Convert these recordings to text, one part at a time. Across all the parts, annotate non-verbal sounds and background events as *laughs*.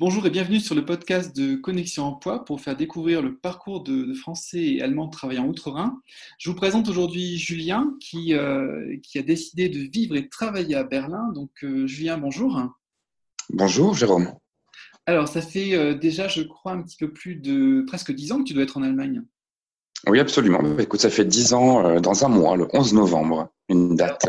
Bonjour et bienvenue sur le podcast de Connexion Emploi pour faire découvrir le parcours de, Français et Allemands travaillant outre-Rhin. Je vous présente aujourd'hui Julien qui, euh, qui, a décidé de vivre et travailler à Berlin. Donc euh, Julien, bonjour. Bonjour Jérôme. Alors ça fait euh, déjà, je crois, un petit peu plus de presque dix ans que tu dois être en Allemagne. Oui, absolument. Écoute, ça fait dix ans dans un mois, le 11 novembre, une date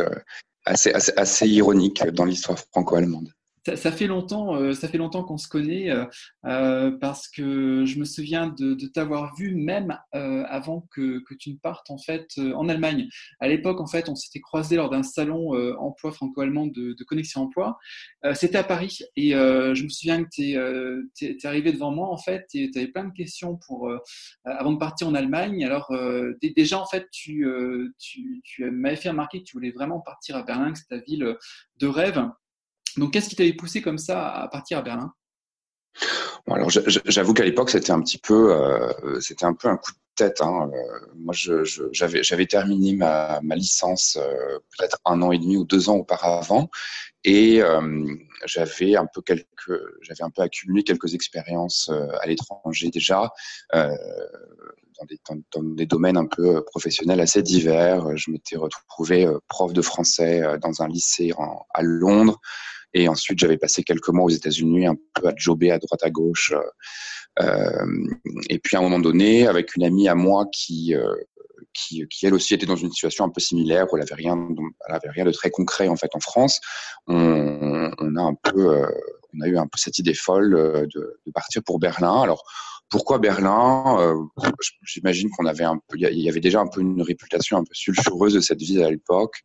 assez, assez ironique dans l'histoire franco-allemande ça, fait longtemps, euh, ça fait longtemps qu'on se connaît euh, euh, parce que je me souviens de, t'avoir vu même avant que, tu ne partes en fait en Allemagne. À l'époque, en fait, on s'était croisé lors d'un salon emploi franco-allemand de, Connexion Emploi. C'était à Paris et je me souviens que tu es, arrivé devant moi en fait et tu avais plein de questions pour avant de partir en Allemagne. Alors déjà en fait, tu, tu m'avais fait remarquer que tu voulais vraiment partir à Berlin, que c'est ta ville de rêve. Donc, qu'est-ce qui t'avait poussé comme ça à partir à Berlin? Alors j'avoue qu'à l'époque c'était un petit peu, euh, c'était un peu un coup de tête. Hein. Euh, moi, j'avais terminé ma, licence euh, peut-être un an et demi ou deux ans auparavant, et j'avais un peu quelques, j'avais un peu accumulé quelques expériences à l'étranger déjà. Dans, des, domaines un peu professionnels assez divers. Je m'étais retrouvé prof de français dans un lycée à Londres. Et ensuite, j'avais passé quelques mois aux États-Unis, un peu à jobber à droite à gauche. Euh, et puis à un moment donné, avec une amie à moi qui, euh, qui, qui, elle aussi était dans une situation un peu similaire où elle avait rien, elle avait rien de très concret en fait en France. On, on a un peu, euh, on a eu un peu cette idée folle de, de partir pour Berlin. Alors pourquoi Berlin euh, J'imagine qu'on avait un peu, il y avait déjà un peu une réputation un peu sulfureuse de cette ville à l'époque,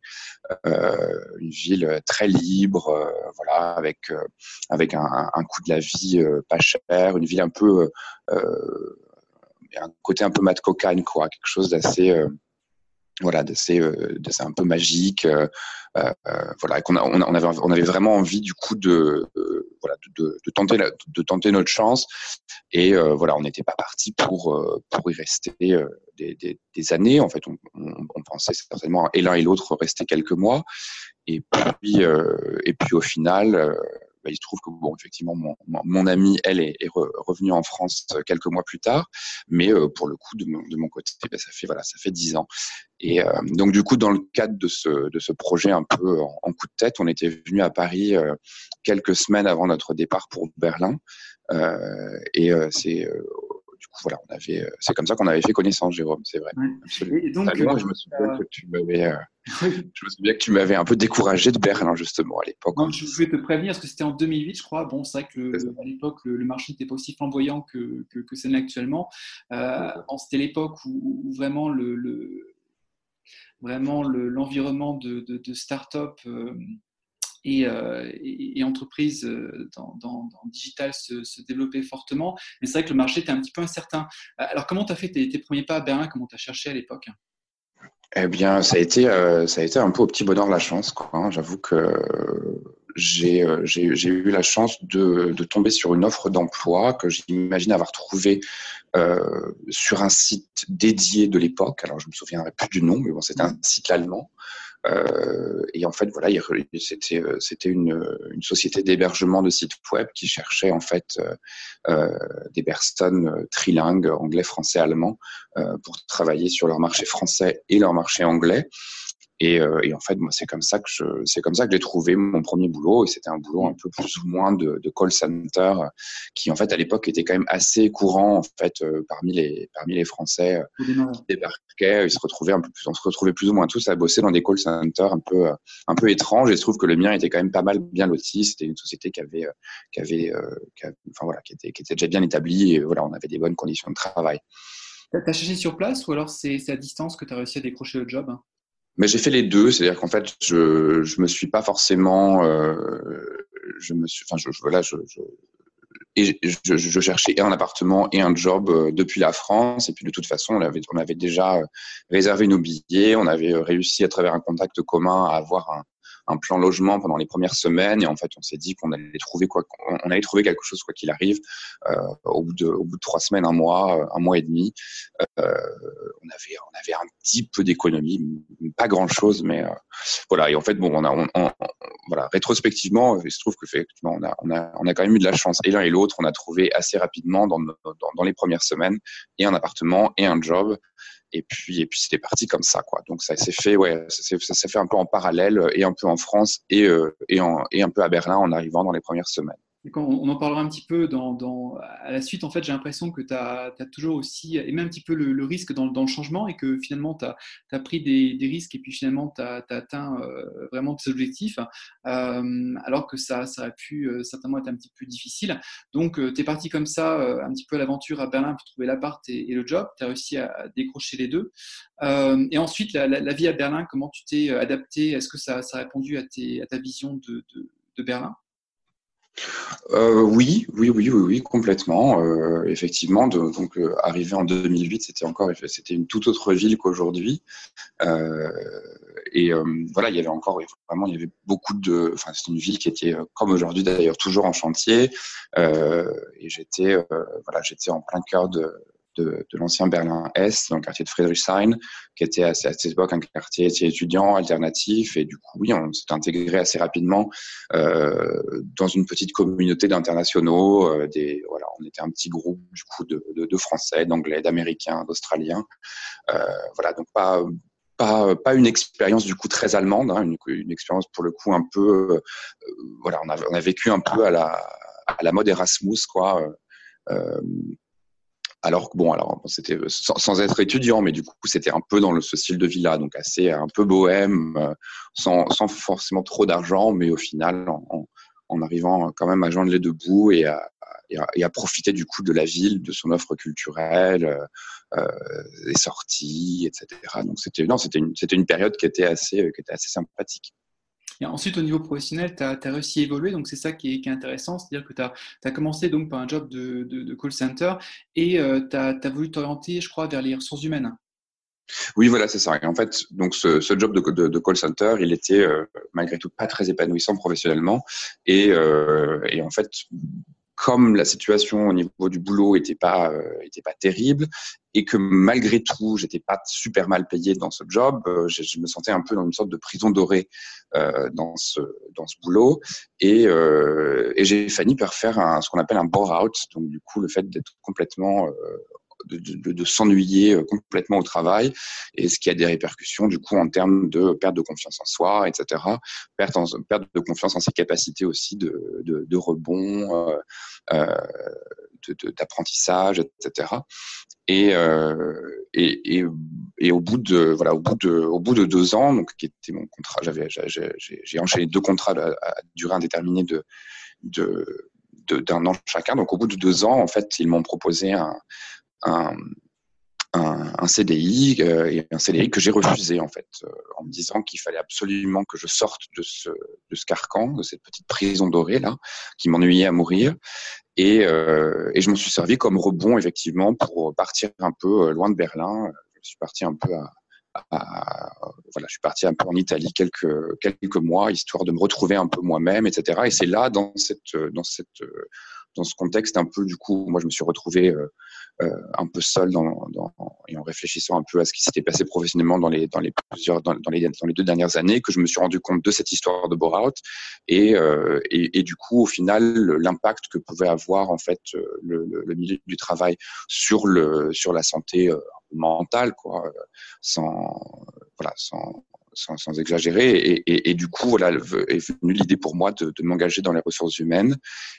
euh, une ville très libre, euh, voilà, avec avec un, un, coût de la vie pas cher, une ville un peu, un côté un peu mat cocagne quoi, quelque chose d'assez voilà, c'est c'est un peu magique, euh, euh, voilà, qu'on a, on, avait on avait vraiment envie du coup de voilà de, de, tenter de tenter notre chance et voilà, on n'était pas parti pour pour y rester des, des, des, années. En fait, on, on, pensait certainement et l'un et l'autre rester quelques mois et puis et puis au final bah, il se trouve que bon, effectivement, mon, amie, elle, est, revenue en France euh, quelques mois plus tard, mais euh, pour le coup, de mon, de mon côté, bah, ça fait voilà, ça fait dix ans. Et euh, donc du coup, dans le cadre de ce de ce projet un peu en, coup de tête, on était venu à Paris quelques semaines avant notre départ pour Berlin. et c'est voilà, on avait, euh, c'est comme ça qu'on avait fait connaissance, Jérôme, c'est vrai. Et donc, euh, je me souviens que tu m'avais, euh, *laughs* je me souviens que tu m'avais un peu découragé de Berlin justement à l'époque. Je voulais te prévenir parce que c'était en 2008, je crois. Bon, c'est vrai que à l'époque le, marché n'était pas aussi flamboyant que que, que c'est actuellement. c'était l'époque où, vraiment le, vraiment l'environnement de, de, start-up euh, et, et, entreprises euh, dans, digital se, développaient fortement. Mais c'est vrai que le marché était un petit peu incertain. Euh, alors, comment tu as fait tes, premiers pas à Berlin? Comment tu as cherché à l'époque? Eh bien, ça a, été, ça a été un peu au petit bonheur la chance. Hein. J'avoue que j'ai eu la chance de, de, tomber sur une offre d'emploi que j'imagine avoir trouvée euh, sur un site dédié de l'époque. Alors, je me souviendrai plus du nom, mais bon, c'était un site allemand. Euh, et en fait, voilà, c'était euh, c'était une, société d'hébergement de sites web qui cherchait en fait euh, des personnes trilingues anglais, français, allemand pour travailler sur leur marché français et leur marché anglais. Et, euh, et, en fait, moi, c'est comme ça que je, c'est comme ça que j'ai trouvé mon premier boulot. Et c'était un boulot un peu plus ou moins de, de call center, qui en fait à l'époque était quand même assez courant en fait euh, parmi les parmi les Français euh, qui débarquaient. Ils se retrouvaient un peu plus, on se retrouvait plus ou moins tous à bosser dans des call centers un peu un peu étranges. Et je trouve que le mien était quand même pas mal bien loti. C'était une société qui avait qui avait, qui enfin voilà, qui était qui était déjà bien établie. Et voilà, on avait des bonnes conditions de travail. T'as cherché sur place ou alors c'est à distance que tu as réussi à décrocher le job mais j'ai fait les deux, c'est-à-dire qu'en fait, je je me suis pas forcément, euh, je me suis, enfin, je, voilà, je, je je, je, cherchais un appartement et un job euh, depuis la France. Et puis de toute façon, on avait, on avait déjà réservé nos billets. On avait réussi à travers un contact commun à avoir un, un plan logement pendant les premières semaines et en fait on s'est dit qu'on allait trouver quoi on allait trouver quelque chose quoi qu'il arrive euh, au bout de au bout de trois semaines un mois un mois et demi euh, on avait on avait un petit peu d'économie pas grand chose mais euh, voilà et en fait bon on a on, voilà, rétrospectivement, il se trouve que on a, on a, on a quand même eu de la chance. Et l'un et l'autre, on a trouvé assez rapidement dans, dans, dans, les premières semaines et un appartement et un job. Et puis, et puis c'était parti comme ça, quoi. Donc ça s'est fait, ouais, ça s'est fait un peu en parallèle et un peu en France et, en, et un peu à Berlin en arrivant dans les premières semaines on en parlera un petit peu à la suite, en fait, j'ai l'impression que tu as, toujours aussi aimé un petit peu le, risque dans, le changement et que finalement, tu as, pris des, risques et puis finalement, tu as, atteint euh, vraiment tes objectifs, euh, alors que ça, ça a pu euh, certainement être un petit peu difficile. Donc, tu es parti comme ça, un petit peu à l'aventure à Berlin pour trouver l'appart et, le job. Tu as réussi à, décrocher les deux. et ensuite, la, vie à Berlin, comment tu t'es adapté? Est-ce que ça, a répondu à, ta vision de Berlin? Euh, oui, oui, oui, oui, oui, complètement. Euh, effectivement, donc euh, arrivé en 2008, c'était encore, c'était une toute autre ville qu'aujourd'hui. et voilà, il y avait encore vraiment, il y avait beaucoup de, enfin, c'était une ville qui était comme aujourd'hui d'ailleurs toujours en chantier. et j'étais, voilà, j'étais en plein cœur de de, de l'ancien Berlin-Est, dans le quartier de Friedrichshain, qui était à, à cette époque un quartier étudiant alternatif. Et du coup, oui, on s'est intégré assez rapidement euh, dans une petite communauté d'internationaux. Euh, voilà, on était un petit groupe du coup de, de, de Français, d'Anglais, d'Américains, d'Australiens. Euh, voilà, donc pas pas, pas une expérience du coup très allemande, hein, une, une expérience pour le coup un peu, euh, voilà, on a, on a vécu un peu à la, à la mode Erasmus, quoi. Euh, alors bon, alors c'était sans, être étudiant, mais du coup c'était un peu dans le, ce style de vie-là, donc assez un peu bohème, euh, sans, sans forcément trop d'argent, mais au final en, en, arrivant quand même à joindre les deux bouts et à, à, profiter du coup de la ville, de son offre culturelle, euh, euh des sorties, etc. Donc c'était non, c'était une une période qui était assez qui était assez sympathique. Ensuite, au niveau professionnel, tu as, réussi à évoluer, donc c'est ça qui est, intéressant, c'est-à-dire que tu as, commencé donc par un job de, call center et euh, tu as, voulu t'orienter, je crois, vers les ressources humaines. Oui, voilà, c'est ça. Et en fait, donc ce, job de, call center, il était euh, malgré tout pas très épanouissant professionnellement. Et, euh, et en fait, comme la situation au niveau du boulot était pas euh, pas terrible et que malgré tout j'étais pas super mal payé dans ce job, euh, je, je, me sentais un peu dans une sorte de prison dorée euh, dans ce dans ce boulot et, euh, et j'ai fini par faire un, ce qu'on appelle un bore out, donc du coup le fait d'être complètement de, s'ennuyer euh, complètement au travail et ce qui a des répercussions du coup en termes de perte de confiance en soi, etc. Perte, en, perte de confiance en ses capacités aussi de, de, rebond, euh, euh d'apprentissage, etc. Et, et, et, et, au bout de voilà au bout de au bout de deux ans, donc qui était mon contrat, j'avais j'ai enchaîné deux contrats à, à durée indéterminée de de d'un an chacun. Donc au bout de deux ans, en fait, ils m'ont proposé un, un, CDI euh, et un CDI que j'ai refusé en fait euh, en me disant qu'il fallait absolument que je sorte de ce, de ce carcan, de cette petite prison dorée là, qui m'ennuyait à mourir. Et, euh, et je m'en suis servi comme rebond effectivement pour partir un peu loin de Berlin. Je suis parti un peu à, voilà, je suis parti un peu en Italie quelques quelques mois histoire de me retrouver un peu moi-même, etc. Et c'est là dans cette dans cette dans ce contexte un peu du coup, moi je me suis retrouvé euh, euh, un peu seul dans, et en réfléchissant un peu à ce qui s'était passé professionnellement dans les dans les deux dernières années que je me suis rendu compte de cette histoire de bore et, euh, et, du coup au final l'impact que pouvait avoir en fait le, milieu du travail sur le sur la santé mentale quoi sans voilà sans sans, exagérer. Et, du coup, voilà, est venue l'idée pour moi de, m'engager dans les ressources humaines.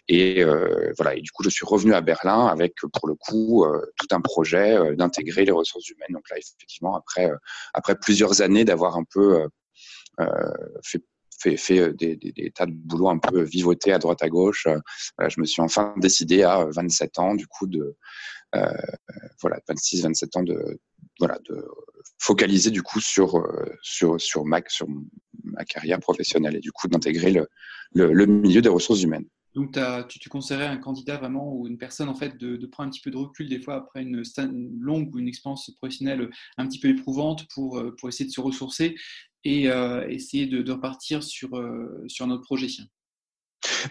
Et euh, voilà, et du coup, je suis revenu à Berlin avec, pour le coup, euh, tout un projet euh, d'intégrer les ressources humaines. Donc là, effectivement, après, après plusieurs années d'avoir un peu fait des, tas de boulot un peu vivoté à droite à gauche. Voilà, je me suis enfin décidé à 27 ans, du coup, de voilà, 26, 27 ans de voilà de focaliser du coup sur euh, sur sur ma sur ma carrière professionnelle et du coup d'intégrer le, le, milieu des ressources humaines. Donc tu, tu conseillerais un candidat vraiment ou une personne en fait de, prendre un petit peu de recul des fois après une, longue ou une expérience professionnelle un petit peu éprouvante pour, euh, pour essayer de se ressourcer et euh, essayer de, de, repartir sur, euh, sur notre projet.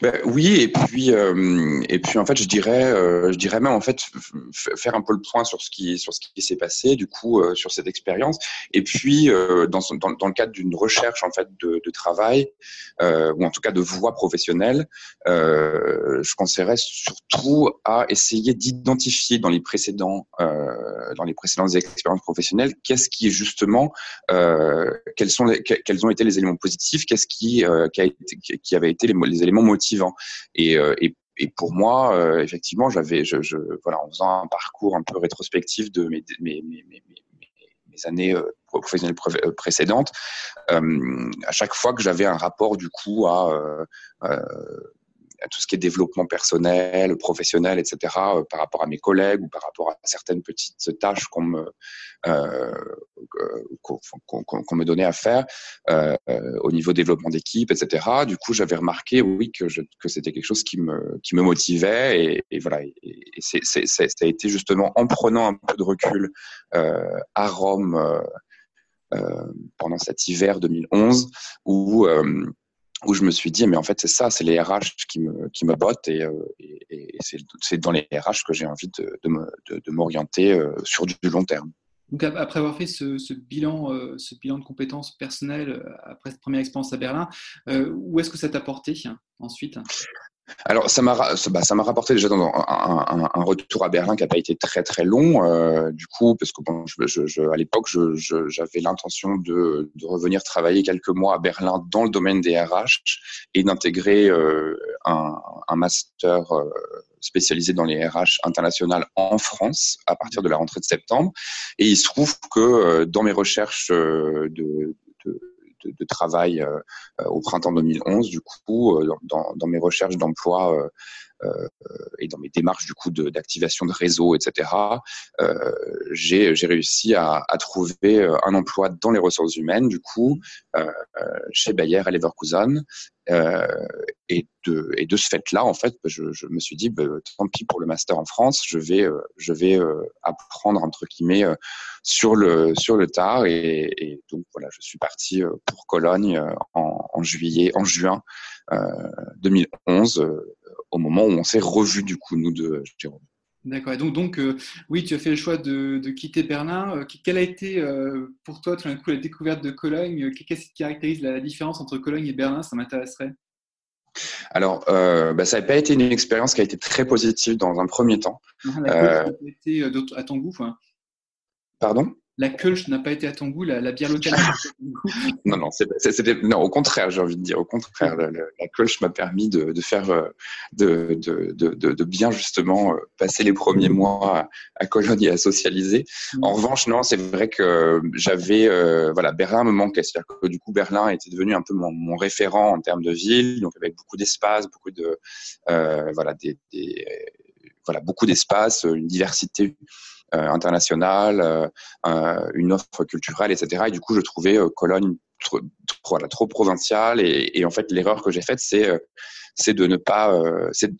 Ben, oui, et puis euh, et puis en fait, je dirais euh, je dirais même en fait faire un peu le point sur ce qui sur ce qui s'est passé du coup euh, sur cette expérience, et puis dans, le cadre d'une recherche en fait de, travail ou en tout cas de voie professionnelle, je conseillerais surtout à essayer d'identifier dans les précédents dans les précédentes expériences professionnelles qu'est-ce qui justement quels sont quels ont été les éléments positifs, qu'est-ce qui qui, a été, qui avait été les, les éléments motivant. Et, euh, et, et pour moi, euh, effectivement, j'avais, je, voilà, en faisant un parcours un peu rétrospectif de mes, années euh, professionnelles précédentes, euh, à chaque fois que j'avais un rapport du coup à, euh, tout ce qui est développement personnel, professionnel, etc., euh, par rapport à mes collègues ou par rapport à certaines petites tâches qu'on me euh, qu'on me donnait à faire euh, au niveau développement d'équipe, etc. Du coup, j'avais remarqué, oui, que, c'était quelque chose qui me motivait et, voilà. Ça a été justement en prenant un peu de recul euh, à Rome. Euh, pendant cet hiver 2011 où euh, où je me suis dit, mais en fait, c'est ça, c'est les RH qui me, bottent et, euh, c'est dans les RH que j'ai envie de, m'orienter euh, sur du long terme. Donc, après avoir fait ce, ce bilan, euh, ce bilan de compétences personnelles après cette première expérience à Berlin, où est-ce que ça t'a porté ensuite? Alors, ça m'a bah, ça m'a rapporté déjà dans un, un, un, retour à Berlin qui n'a pas été très très long, euh, du coup, parce que bon, je, je, à l'époque, j'avais l'intention de, de, revenir travailler quelques mois à Berlin dans le domaine des RH et d'intégrer euh, un, un, master euh, spécialisé dans les RH internationales en France à partir de la rentrée de septembre. Et il se trouve que euh, dans mes recherches de, de de, travail euh, euh, au printemps 2011. Du coup, euh, dans, mes recherches d'emploi et dans mes démarches du coup d'activation de, réseau, etc., j'ai réussi à, à, trouver un emploi dans les ressources humaines, du coup, chez Bayer à Leverkusen. Et, de, et de ce fait-là, en fait, je, je, me suis dit, bah, tant pis pour le master en France, je vais, je vais apprendre entre guillemets sur le sur le tard. Et, et, donc voilà, je suis parti pour Cologne en, en juillet, en juin 2011 au moment où on s'est revu du coup, nous deux, Jérôme. D'accord. donc, donc euh, oui, tu as fait le choix de, quitter Berlin. Euh, quelle a été euh, pour toi, tout d'un coup, la découverte de Cologne? Qu'est-ce qui caractérise la, différence entre Cologne et Berlin? Ça m'intéresserait. Alors, bah, ça n'a pas été une expérience qui a été très positive dans un premier temps. Ah, a été à ton goût Pardon? La Kölsch n'a pas été à ton goût, la, bière locale *laughs* Non, non, c'était, non, au contraire, j'ai envie de dire, au contraire, la, la m'a permis de, de faire, euh, de, de, de, bien justement euh, passer les premiers mois à, Cologne et à socialiser. Mm. En revanche, non, c'est vrai que j'avais, euh, voilà, Berlin me manquait, c'est-à-dire que du coup, Berlin était devenu un peu mon, mon référent en termes de ville, donc avec beaucoup d'espace, beaucoup de, euh, voilà, des, des voilà, beaucoup d'espace, une diversité internationale, euh, euh, une offre culturelle, etc. Et du coup, je trouvais Cologne trop, voilà, trop provinciale. Et, en fait, l'erreur que j'ai faite, c'est c'est de ne pas, c'est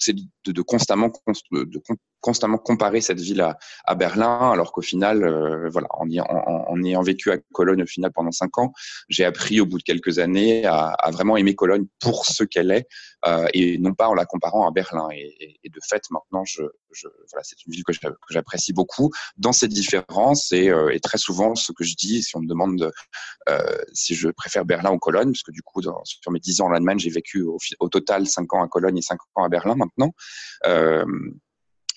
de, de, constamment de, constamment comparer cette ville à, à Berlin, alors qu'au final, euh, voilà, en, y, en, en, ayant vécu à Cologne au final pendant cinq ans, j'ai appris au bout de quelques années à, à vraiment aimer Cologne pour ce qu'elle est euh, et non pas en la comparant à Berlin. Et, et, de fait, maintenant, je, je voilà, c'est une ville que j'apprécie beaucoup dans cette différence et, euh, et, très souvent, ce que je dis, si on me demande euh, si je préfère Berlin ou Cologne, parce que du coup, dans, sur mes dix ans en Allemagne, j'ai vécu au, au, total cinq ans à Cologne et cinq ans à Berlin maintenant. Euh,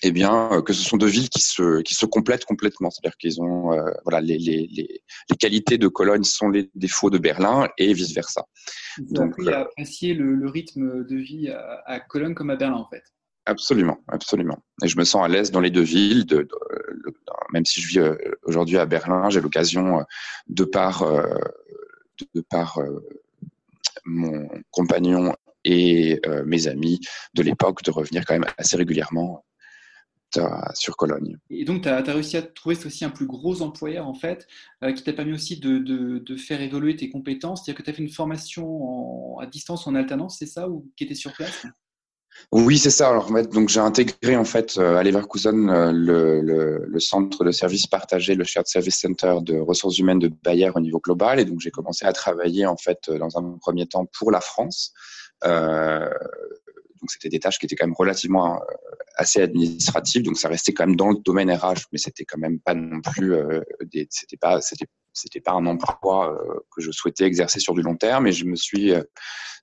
eh bien, euh, que ce sont deux villes qui se, qui se complètent complètement. C'est-à-dire qu'ils ont, euh, voilà, les, les, les, les, qualités de Cologne sont les défauts de Berlin et vice versa. Vous avez appris à apprécier le, le, rythme de vie à, à, Cologne comme à Berlin, en fait. Absolument, absolument. Et je me sens à l'aise dans les deux villes. De, de, de, même si je vis aujourd'hui à Berlin, j'ai l'occasion, de par, de, par mon compagnon et mes amis de l'époque, de revenir quand même assez régulièrement sur Cologne. Et donc, tu as, as, réussi à trouver aussi un plus gros employeur, en fait, euh, qui t'a permis aussi de, de, de, faire évoluer tes compétences? C'est-à-dire que tu as fait une formation en, à distance en alternance, c'est ça, ou qui était sur place? Oui, c'est ça. Alors, donc, j'ai intégré en fait euh, à Leverkusen euh, le, le, le, centre de services partagés, le Shared Service Center de ressources humaines de Bayer au niveau global. Et donc, j'ai commencé à travailler en fait dans un premier temps pour la France. Euh, donc c'était des tâches qui étaient quand même relativement assez administratives, donc ça restait quand même dans le domaine RH, mais c'était quand même pas non plus des, c'était pas, c'était c'était pas un emploi que je souhaitais exercer sur du long terme, et je me suis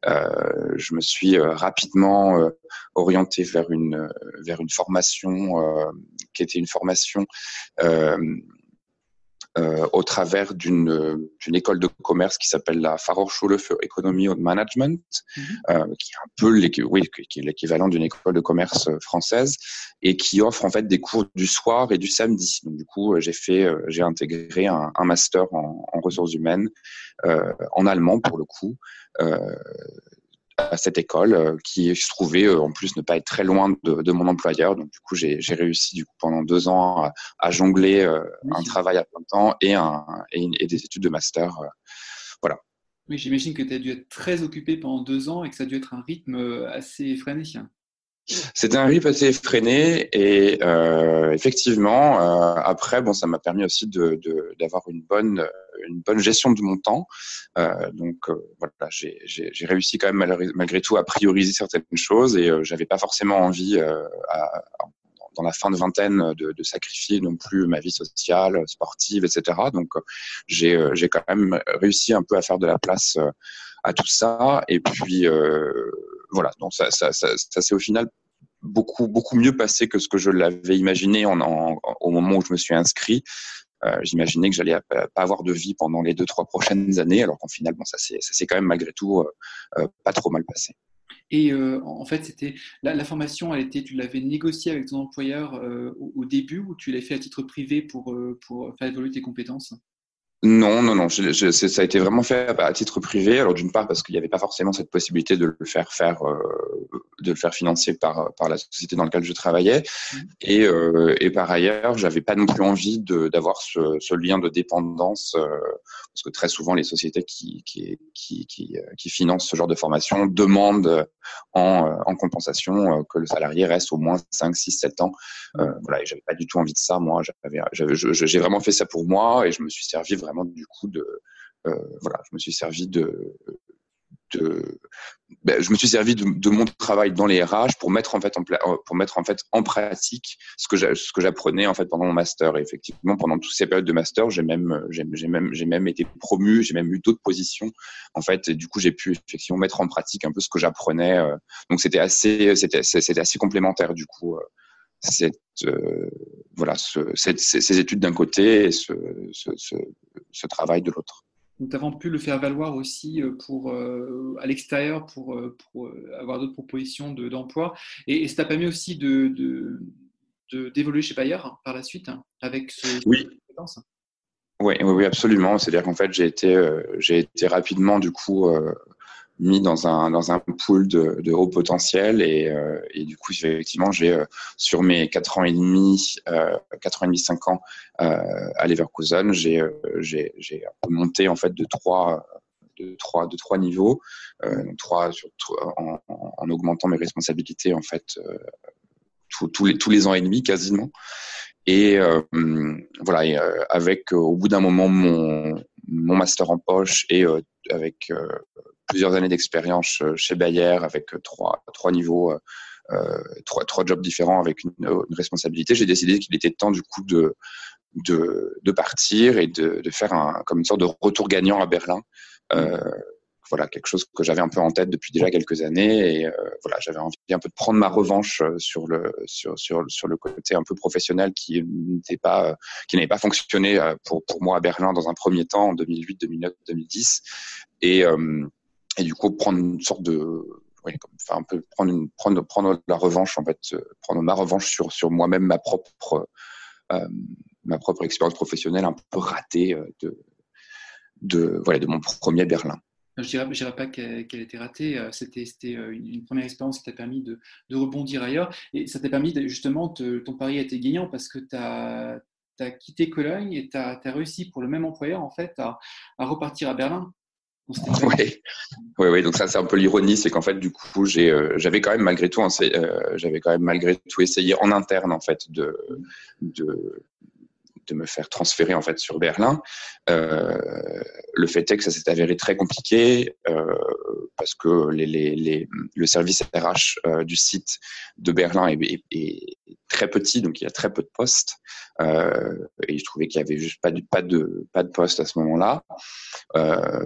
euh, je me suis euh, rapidement euh, orienté vers une vers une formation qui était une formation euh, au travers d'une école de commerce qui s'appelle la Fachhochschule für Economy und Management, mhm. euh, qui est un peu l'équivalent d'une école de commerce française et qui offre en fait des cours du soir et du samedi. Donc du coup, j'ai fait, j'ai intégré un, un master en, en, ressources humaines euh, en allemand pour le coup. À cette école euh, qui se trouvait euh, en plus ne pas être très loin de, de mon employeur. Donc du coup, j'ai réussi du coup pendant deux ans à, à jongler euh, un travail à plein temps et, un, et, et des études de master. voilà. Oui, j'imagine que tu as dû être très occupé pendant deux ans et que ça a dû être un rythme assez effréné. C'était un rythme assez effréné et euh, effectivement, euh, après, bon, ça m'a permis aussi de d'avoir une bonne une bonne gestion de mon temps. Euh, donc euh, voilà, j'ai réussi quand même malgré, tout à prioriser certaines choses et euh, j'avais pas forcément envie dans la fin de vingtaine de, sacrifier non plus ma vie sociale, sportive, etc. Donc j'ai quand même réussi un peu à faire de la place à tout ça et puis voilà, donc ça, ça, s'est au final beaucoup beaucoup mieux passé que ce que je l'avais imaginé au moment où je me suis inscrit. Euh, J'imaginais que j'allais pas avoir de vie pendant les deux trois prochaines années, alors qu'en final, bon, ça s'est quand même malgré tout euh, euh, pas trop mal passé. Et euh, en fait, c'était la, formation, elle était, tu l'avais négociée avec ton employeur euh, au, début ou tu l'as fait à titre privé pour, euh, pour faire évoluer tes compétences? Non, non, non. Je, je, ça a été vraiment fait à, titre privé. Alors d'une part parce qu'il n'y avait pas forcément cette possibilité de le faire faire, euh, de le faire financer par par la société dans laquelle je travaillais, mmh. et, euh, et par ailleurs, j'avais pas non plus envie d'avoir ce, ce, lien de dépendance euh, parce que très souvent les sociétés qui qui qui qui, euh, qui financent ce genre de formation demandent en, en compensation que le salarié reste au moins 5, 6, 7 ans. voilà, et j'avais pas du tout envie de ça. Moi, j'ai vraiment fait ça pour moi et je me suis servi vraiment du coup de euh, voilà, je me suis servi de, ben, je me suis servi de, mon travail dans les RH pour mettre en fait en euh, pour mettre en fait en pratique ce que j'apprenais en fait pendant mon master et effectivement pendant toutes ces périodes de master j'ai même j'ai même j'ai même été promu j'ai même eu d'autres positions en fait du coup j'ai pu effectivement mettre en pratique un peu ce que j'apprenais euh. donc c'était assez c'était assez complémentaire du coup cette, euh, voilà, ces études d'un côté et ce travail de l'autre. Nous avons pu le faire valoir aussi euh, pour, euh, à l'extérieur pour, pour avoir d'autres propositions d'emploi. et, et, ça t'a permis aussi d'évoluer de, d'évoluer chez Bayer par la suite hein, avec ce, oui. Oui, oui, oui, absolument. C'est-à-dire qu'en fait, j'ai été, j'ai été rapidement du coup mis dans un dans un pool de, de haut potentiel et, euh, et du coup effectivement j'ai euh, sur mes quatre ans et demi euh, quatre ans et demi cinq ans euh, à Leverkusen j'ai euh, j'ai j'ai monté en fait de trois de trois de trois niveaux trois sur, en, en, augmentant mes responsabilités en fait tous les tous les ans et demi quasiment. Et voilà et, avec au bout d'un moment mon mon master en poche et avec plusieurs années d'expérience euh, chez Bayer avec euh, trois, trois niveaux, euh, trois, trois jobs différents avec une, une responsabilité, j'ai décidé qu'il était temps du coup de, de, de partir et de, de, faire un, comme une sorte de retour gagnant à Berlin. Euh, voilà quelque chose que j'avais un peu en tête depuis déjà quelques années et euh, voilà j'avais envie un peu de prendre ma revanche sur le sur sur sur le côté un peu professionnel qui n'était pas qui n'avait pas fonctionné pour pour moi à Berlin dans un premier temps en 2008 2009 2010 et euh, et du coup prendre une sorte de enfin un peu prendre prendre prendre la revanche en fait euh, prendre ma revanche sur sur moi-même ma propre euh, ma propre expérience professionnelle un peu ratée euh, de de voilà de mon premier Berlin. Je dirais, dirais pas qu'elle était ratée. C'était une première expérience qui t'a permis de, rebondir ailleurs. Et ça t'a permis, justement, te, ton pari a été gagnant parce que tu as, quitté Cologne et tu as, réussi pour le même employeur, en fait, à repartir à Berlin. Oui, oui, oui. Donc ça, c'est un peu l'ironie, c'est qu'en fait, du coup, j'ai, euh, j'avais quand même malgré tout, euh, j'avais quand même malgré tout essayé en interne, en fait, de, de, de me faire transférer en fait sur Berlin. Euh, le fait est que ça s'est avéré très compliqué euh, parce que le service RH euh, du site de Berlin est, très petit, donc il y a très peu de postes. Et je trouvais qu'il y avait juste pas de pas de pas de poste à ce moment-là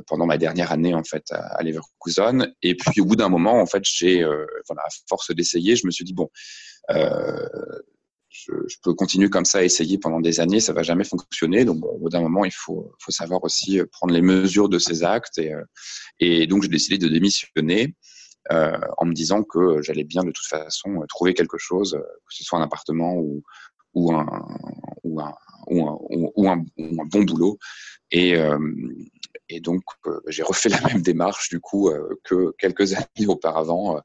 pendant ma dernière année en fait à, à Leverkusen. Et puis au bout d'un moment, en fait, j'ai à force d'essayer, je me suis dit bon. Je, je, peux continuer comme ça à essayer pendant des années, ça va jamais fonctionner. Donc, au bout d'un moment, il faut, faut savoir aussi euh, prendre les mesures de ces actes. Et, euh, et donc, j'ai décidé de démissionner euh, en me disant que j'allais bien de toute façon trouver quelque chose, que ce soit un appartement ou, ou, un, ou, un, ou, un, bon boulot. Et, euh, et donc, euh, j'ai refait *laughs* la même démarche du coup euh, que quelques *laughs* années auparavant,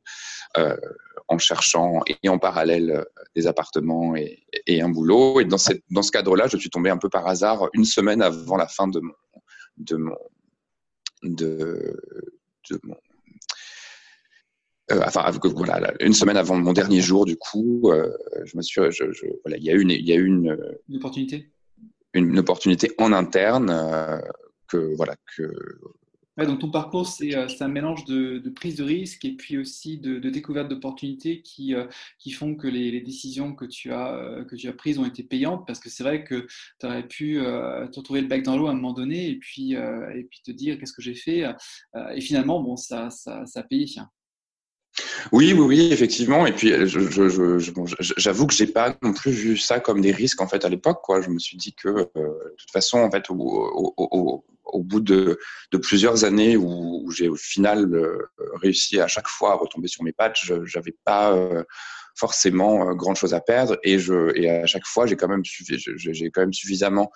en cherchant et en parallèle des appartements et, un boulot. Et dans, cette, dans ce cadre-là, je suis tombé un peu par hasard une semaine avant la fin de mon, de, de mon euh, enfin voilà une semaine avant mon dernier jour du coup euh, je me suis je, je, voilà il y a une il y a une, une opportunité? une, une opportunité en interne euh, que voilà que Ouais, donc ton parcours, c'est un mélange de, de, prise de risque et puis aussi de, de découverte d'opportunités qui, qui font que les, les, décisions que tu, as, que tu as prises ont été payantes parce que c'est vrai que tu aurais pu te retrouver le bec dans l'eau à un moment donné et puis, et puis te dire qu'est-ce que j'ai fait. Et finalement, bon, ça, ça, ça a payé. Oui, oui, oui, effectivement. Et puis, j'avoue je, je, je, que j'ai pas non plus vu ça comme des risques en fait à l'époque. Je me suis dit que euh, de toute façon, en fait, au, bout de, plusieurs années où, j'ai au final euh, réussi à chaque fois à retomber sur mes pattes, j'avais pas euh, forcément grande chose à perdre et je et à chaque fois j'ai quand même j'ai quand même suffisamment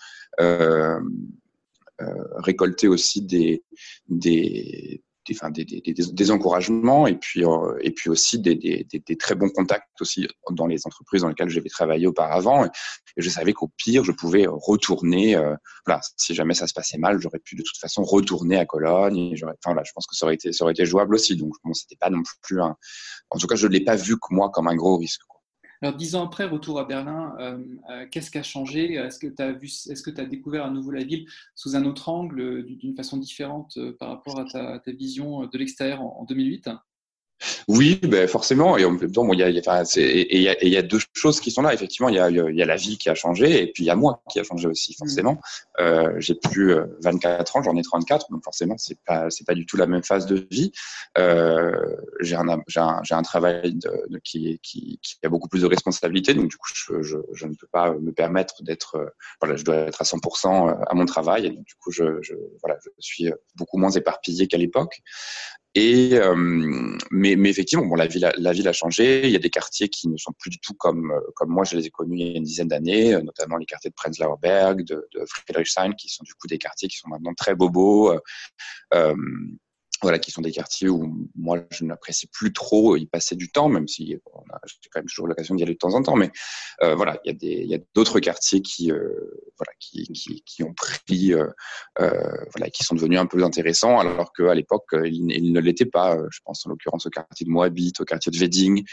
récolté aussi des des des, enfin, des, des, des, encouragements et puis, euh, et puis aussi des, très bons contacts aussi dans les entreprises dans lesquelles j'avais travaillé auparavant. Et, je savais qu'au pire, je pouvais retourner. Euh, voilà, si jamais ça se passait mal, j'aurais pu de toute façon retourner à Cologne. Et enfin, voilà, je pense que ça aurait été, ça aurait été jouable aussi. Donc, bon, c'était pas non plus un. En tout cas, je ne l'ai pas vu que moi comme un gros risque. Quoi. Alors, dix ans après, retour à Berlin, euh, euh, qu'est-ce qui a changé? Est-ce que tu as vu, est-ce que as découvert à nouveau la ville sous un autre angle, d'une façon différente euh, par rapport à ta, ta vision de l'extérieur en, en 2008 oui, ben forcément. Et en même temps, bon, il y a, enfin, et il y, a, y a deux choses qui sont là. Effectivement, il y a, la vie qui a changé, et puis il y a moi qui a changé aussi, forcément. Mmh. Euh, j'ai plus 24 ans, j'en ai 34, donc forcément, c'est pas, c'est pas du tout la même phase de vie. Euh, j'ai un, j'ai un, j'ai un travail de, de, qui, qui, qui a beaucoup plus de responsabilités, donc du coup, je, je, je ne peux pas me permettre d'être, voilà, je dois être à 100% à mon travail, et donc du coup, je, je voilà, je suis beaucoup moins éparpillé qu'à l'époque. Et euh, mais, effectivement, bon, la ville, a, changé. Il y a des quartiers qui ne sont plus du tout comme comme moi je les ai connus il y a une dizaine d'années, notamment les quartiers de Prenzlauer Berg, de, de Friedrichshain, qui sont du coup des quartiers qui sont maintenant très bobos. Euh, voilà, qui sont des quartiers où moi je n'apprécie plus trop y passer du temps, même si bon, j'ai quand même toujours l'occasion d'y aller de temps en temps. Mais euh, voilà, il y a d'autres quartiers qui, euh, voilà, qui, qui, qui, ont pris, euh, euh voilà, qui sont devenus un peu intéressants, alors qu'à l'époque ils, ne l'étaient pas. Je pense en l'occurrence au quartier de Moabit, au quartier de Wedding,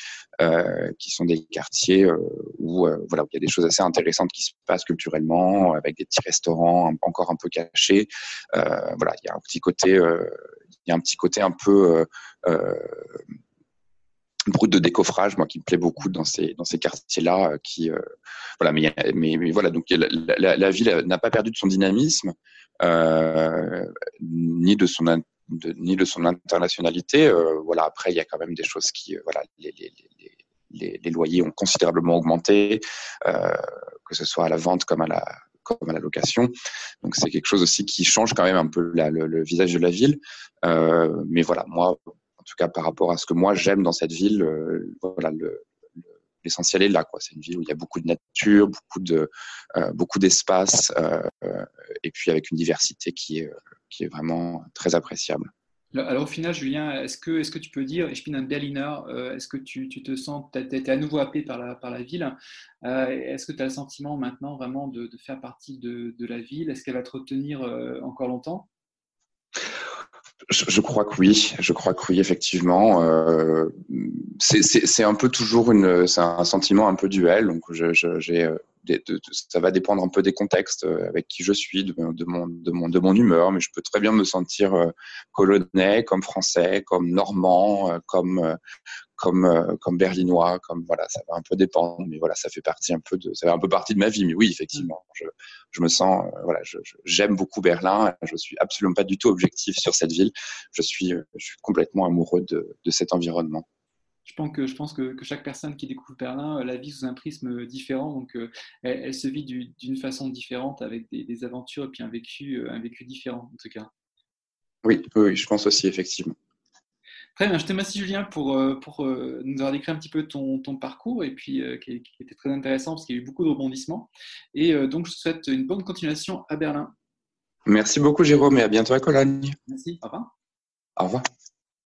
euh, qui sont des quartiers euh, où, voilà, où il y a des choses assez intéressantes qui se passent culturellement, avec des petits restaurants encore un peu cachés. voilà, il y a un petit côté un petit côté un peu euh, euh, brut de décoffrage, moi qui me plaît beaucoup dans ces dans ces quartiers-là, euh, qui voilà, mais, mais, mais voilà, donc la, ville n'a pas perdu de son dynamisme ni de son ni de son internationalité. Voilà, après il y a quand même des choses qui voilà les, les, les, les loyers ont considérablement augmenté, que ce soit à la vente comme à la comme à la location. Donc c'est quelque chose aussi qui change quand même un peu le, visage de la ville. Euh, mais voilà, moi, en tout cas par rapport à ce que moi j'aime dans cette ville, euh, voilà, le, l'essentiel est là. C'est une ville où il y a beaucoup de nature, beaucoup de euh, beaucoup d'espace, euh, et puis avec une diversité qui est qui est vraiment très appréciable. Alors au final, Julien, est-ce que, est que tu peux dire, je bin un Berliner, euh, est-ce que tu, tu, te sens, tu as été à nouveau appelé par la, par la ville, euh, est-ce que tu as le sentiment maintenant vraiment de, de faire partie de, de la ville? Est-ce qu'elle va te retenir euh, encore longtemps? Je, crois que oui, je crois que oui, effectivement. Euh, c'est un peu toujours une, un sentiment un peu duel. Donc j'ai ça va dépendre un peu des contextes avec qui je suis, de, de, mon, de, mon, de mon humeur, mais je peux très bien me sentir colonnais, comme français, comme normand, comme comme comme berlinois, comme voilà, ça va un peu dépendre, mais voilà, ça fait partie un peu de, ça fait un peu partie de ma vie. Mais oui, effectivement, je, je me sens, voilà, j'aime beaucoup Berlin. Je suis absolument pas du tout objectif sur cette ville. Je suis, je suis complètement amoureux de, de cet environnement je pense que, je pense que, chaque personne qui découvre Berlin euh, la vit sous un prisme différent, donc euh, elle, se vit d'une façon différente avec des, aventures et puis un vécu, euh, un vécu différent en tout cas. Oui, oui, je pense aussi effectivement. Très bien, je te remercie Julien pour, pour nous avoir décrit un petit peu ton, ton parcours et puis qui, était très intéressant parce qu'il y a eu beaucoup de rebondissements. Et donc je te souhaite une bonne continuation à Berlin. Merci beaucoup Jérôme et à bientôt à Cologne. Merci, au revoir. Au revoir.